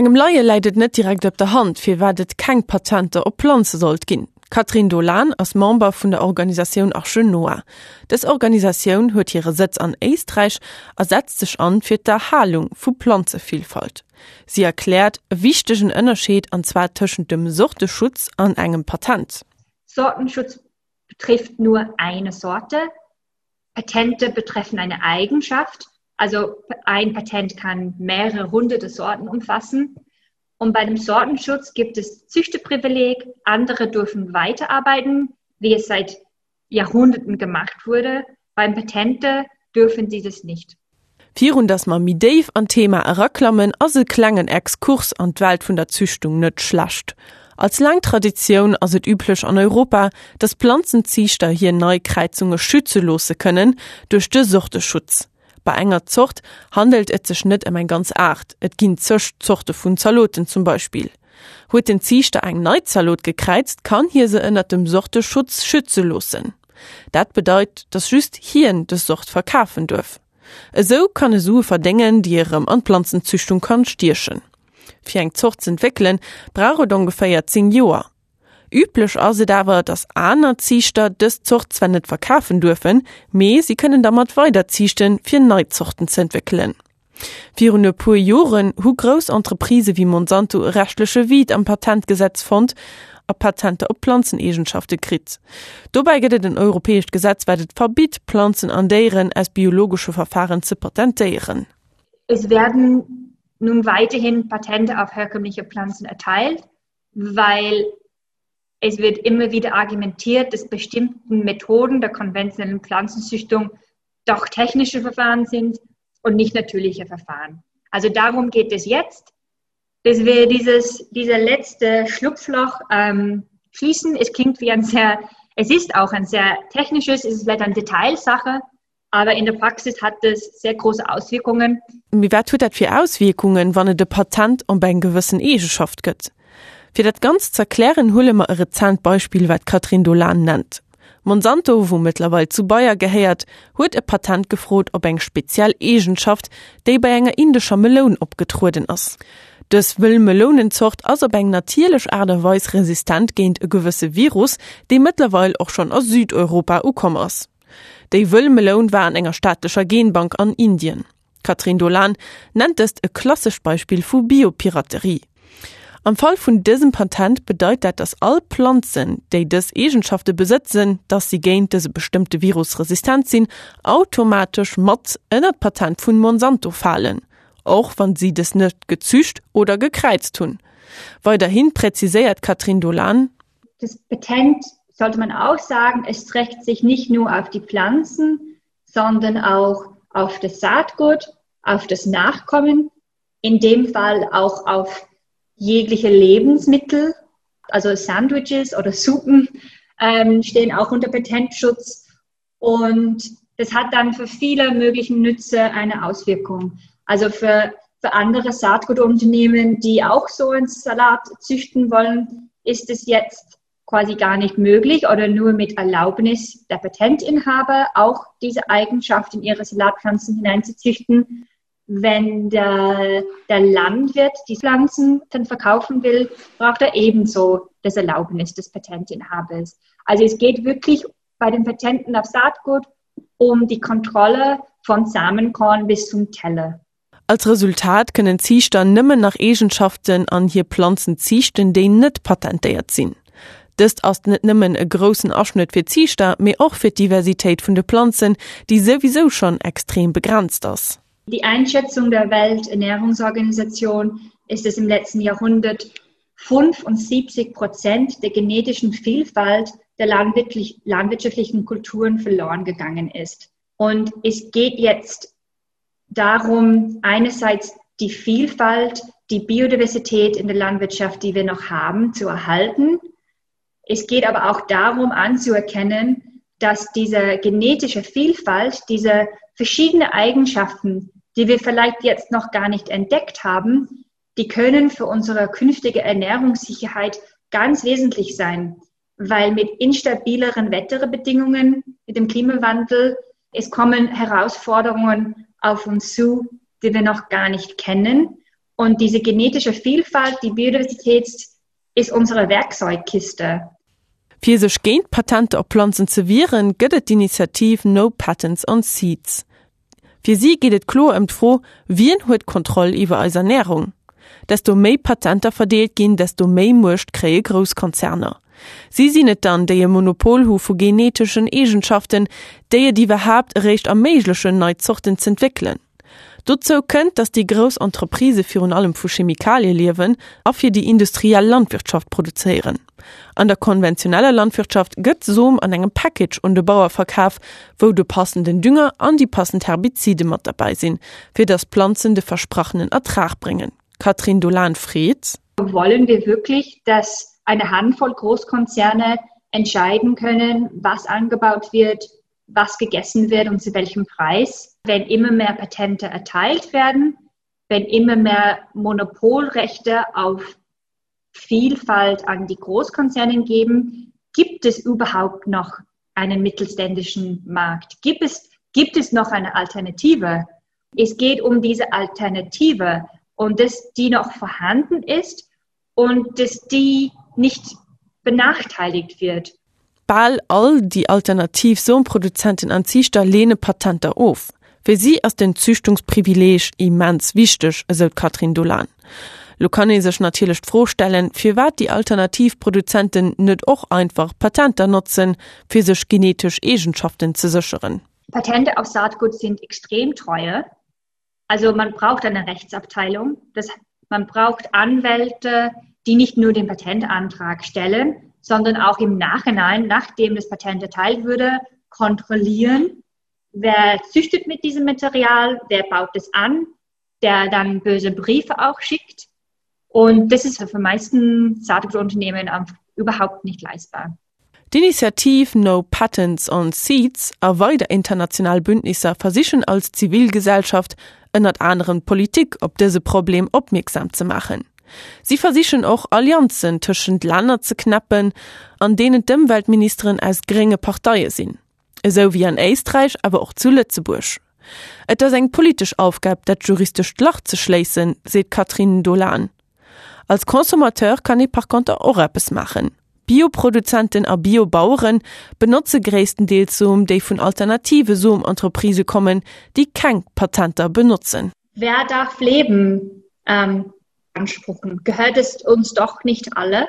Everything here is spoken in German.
Engem Laie leidet net direkt op der Hand, fir werdet keng Patente op Planze sollt ginn. Katrin Dolan als Member vun der Organisation Arche Noa. Des Organisation huet ihre Sitz an Eistreich ersetzt sich an fir der Halung vu Planzevielfalt. Sie erklärt wichtigchten ënnerscheet an zwei tschen dem Sorteschutz an engem Patent. Sortenschutz betrifft nur eine Sorte. Patente betreffen eine Eigenschaft. Also ein Patent kann mehrere hunderte Sorten umfassen. Und bei dem Sortenschutz gibt es Züchteprivileg, andere dürfen weiterarbeiten, wie es seit Jahrhunderten gemacht wurde. Beim Patente dürfen sie das nicht. Virun dass man mi Dave an Thema eraklammen as se klangen Exkurs an d Welt vun der Züchtung net schlacht. Als Langtradition as het üblech an Europa, dass Pflanzenzichter hier Neukreizunge schützelose können durch de Suchteschutz bei enger Zucht handelt sech net em um ein ganz acht. Et ginn zcht zochte vun Zaloten zum Beispiel. Huet den Ziechte eng Neuzalot gekreizt kann hier se ënner dem Sorteschutz schütze losen. Dat bedeut dat just hien de Socht verkaufen durf eso kann es su verdengen die ihrem anpflanzenzüchtung kann stierchen. Fir eng zocht entwickeln brauche ungefähr zehn Joer üblich also dawer dass aner Zichter des Zuchts wenn net verkaufen dürfen me sie können damit weiter ziechten fir Neuzuchten zu entwickeln. Fi pu Joren hu Groentreprise wie Monsanto rechtliche Wied am Patentgesetz fand, a Patente op Pflanzenegentschafte krit. Dobei gett den europäisch Gesetz werdet verbiet Pflanzen an deren als biologische Verfahren zu patentieren. Es werden nun weiterhin Patente auf herkömmliche Pflanzen erteilt, weil Es wird immer wieder argumentiert, dass bestimmten Methoden der konventionellen Pflanzenzüchtung doch technische Verfahren sind und nicht natürliche Verfahren. Also darum geht es jetzt, dass wir dieses, dieser letzte Schlupfloch ähm, schließen. Es klingt wie ein sehr, es ist auch ein sehr technisches, es ist vielleicht eine Detailsache, aber in der Praxis hat es sehr große Auswirkungen. Wie wer tut das für Auswirkungen, wann de Patent um bei gewissen Egeschaft gibt? Fi dat ganz zerklären hullemer e Rezentbeispiel wat Katrin Dolan nennt. Monsanto, wowe zu Bayer geheiert, huet e Patent gefrot op eng Spezialegenschaft, déi bei enger indischer Melon opgetruden ass. Das will Melonenzocht as op eng natierlech aderweis resistent géint e gewisse Virus, de mittlerwe auch schon aus Südeuropa ukommers. Dei will Melon war an enger staatlicher Genbank an Indien. Katrin Dolan nennt es e klassisch Beispiel vu Biopiraterie. Am Fall vun diesem Patent bedeutet dass all Pflanzen, die des Egenschafte besitzen, dass sie gegen diese bestimmte Virusresistent sind, automatisch Mods in das Patent von Monsanto fallen, auch wenn sie das nicht gezücht oder gekreizt tun. Weiterhin präzisiert Katrin Dolan, das Patent sollte man auch sagen, es trägt sich nicht nur auf die Pflanzen, sondern auch auf das Saatgut, auf das Nachkommen, in dem Fall auch auf jegliche Lebensmittel, also Sandwiches oder Suppen ähm, stehen auch unter Patentschutz und das hat dann für viele möglichen Nütze eine Auswirkung. Also für, für andere Saatgutunternehmen, die auch so einen Salat züchten wollen, ist es jetzt quasi gar nicht möglich oder nur mit Erlaubnis der Patentinhaber auch diese Eigenschaft in ihre Salatpflanzen hineinzuzüchten wenn der, der Landwirt die Pflanzen dann verkaufen will, braucht er ebenso das Erlaubnis des Patentinhabers. Also es geht wirklich bei den Patenten auf Saatgut um die Kontrolle von Samenkorn bis zum Teller. Als Resultat können Ziehstand nimmen nach Egenschaften an hier Pflanzen ziechten, die net patentiert ziehen. Das aus net nimmen e großen Abschnitt für Ziehster, mir auch für Diversität von den Pflanzen, die sowieso schon extrem begrenzt ist. Die Einschätzung der Welternährungsorganisation ist es im letzten Jahrhundert 75 Prozent der genetischen Vielfalt der landwirtschaftlich, landwirtschaftlichen Kulturen verloren gegangen ist. Und es geht jetzt darum, einerseits die Vielfalt, die Biodiversität in der Landwirtschaft, die wir noch haben, zu erhalten. Es geht aber auch darum anzuerkennen, dass diese genetische Vielfalt, diese verschiedene Eigenschaften, die wir vielleicht jetzt noch gar nicht entdeckt haben, die können für unsere künftige Ernährungssicherheit ganz wesentlich sein, weil mit instabileren Wetterbedingungen, mit dem Klimawandel, es kommen Herausforderungen auf uns zu, die wir noch gar nicht kennen. Und diese genetische Vielfalt, die Biodiversität ist unsere Werkzeugkiste. Fi sech géint Patente op Planzen ze viren, gëtt d'Initiativ No Patents on Seeds. Fi sie gehtt klo em froh wien huet Kontroll iwwer als Ernährung. Desto méi Patenter verdeelt ginn, desto méi mucht kree Grokonzerner. Sie sinnet dann déi Monopolhu vu genetischen Egentschaften, déie die werhaft recht am meiglechen Neuzochten ze entwickeln. Dozo könnt, dass die Großentreprise für un allem vu Chemikalie liewen a fir die industrielle Landwirtschaft produzieren. An der konventionelle Landwirtschaft gëtt Zoom an engem Package und de Bauerverkauf, wo du passenden Dünger an die passend Herbizide mat dabei sinn, fir das Pflanzen de versprochenen Ertrag bringen. Katrin Dolan Frieds. Wollen wir wirklich, dass eine Handvoll Großkonzerne entscheiden können, was angebaut wird, was gegessen wird und zu welchem Preis, wenn immer mehr Patente erteilt werden, wenn immer mehr Monopolrechte auf Vielfalt an die Großkonzernen geben, gibt es überhaupt noch einen mittelständischen Markt? Gibt es, gibt es noch eine Alternative? Es geht um diese Alternative und dass die noch vorhanden ist und dass die nicht benachteiligt wird ball all die Alternativsohnproduzenten an Zichter lehne Patenter auf. Für sie aus den Züchtungsprivileg immens wichtig, so Katrin Dolan. Lo kann sich natürlich vorstellen, für wat die Alternativproduzenten nicht auch einfach Patenter nutzen, für sich genetisch Egentschaften zu sichern. Patente auf Saatgut sind extrem treue. Also man braucht eine Rechtsabteilung. Das, man braucht Anwälte, die nicht nur den Patentantrag stellen, sondern auch im Nachhinein, nachdem das Patent erteilt wurde, kontrollieren, wer züchtet mit diesem Material, wer baut es an, der dann böse Briefe auch schickt. Und das ist für die meisten Saatgutunternehmen überhaupt nicht leistbar. Die Initiativ No Patents on Seeds erweiter international Bündnisse versichern als Zivilgesellschaft ënnert anderen Politik, ob diese Problem opmerksam zu machen. Sie versichern auch Allianzen tschend Länder zu knappen, an denen Demmweltministerin als geringe Partei sind, so wie an Eistreich, aber auch zu Lützeburg. Et das eng politisch aufgab, dat juristisch Lach zu schließen, seht Katrin Dolan. Als Konsumateur kann ich par contre auch etwas machen. Bioproduzenten a Biobauern benutze gräessten Deel zum de vun alternative Zoom-Entreprise kommen, die kein Patenter benutzen. Wer darf leben? Ähm, beanspruchen. Gehört es uns doch nicht alle?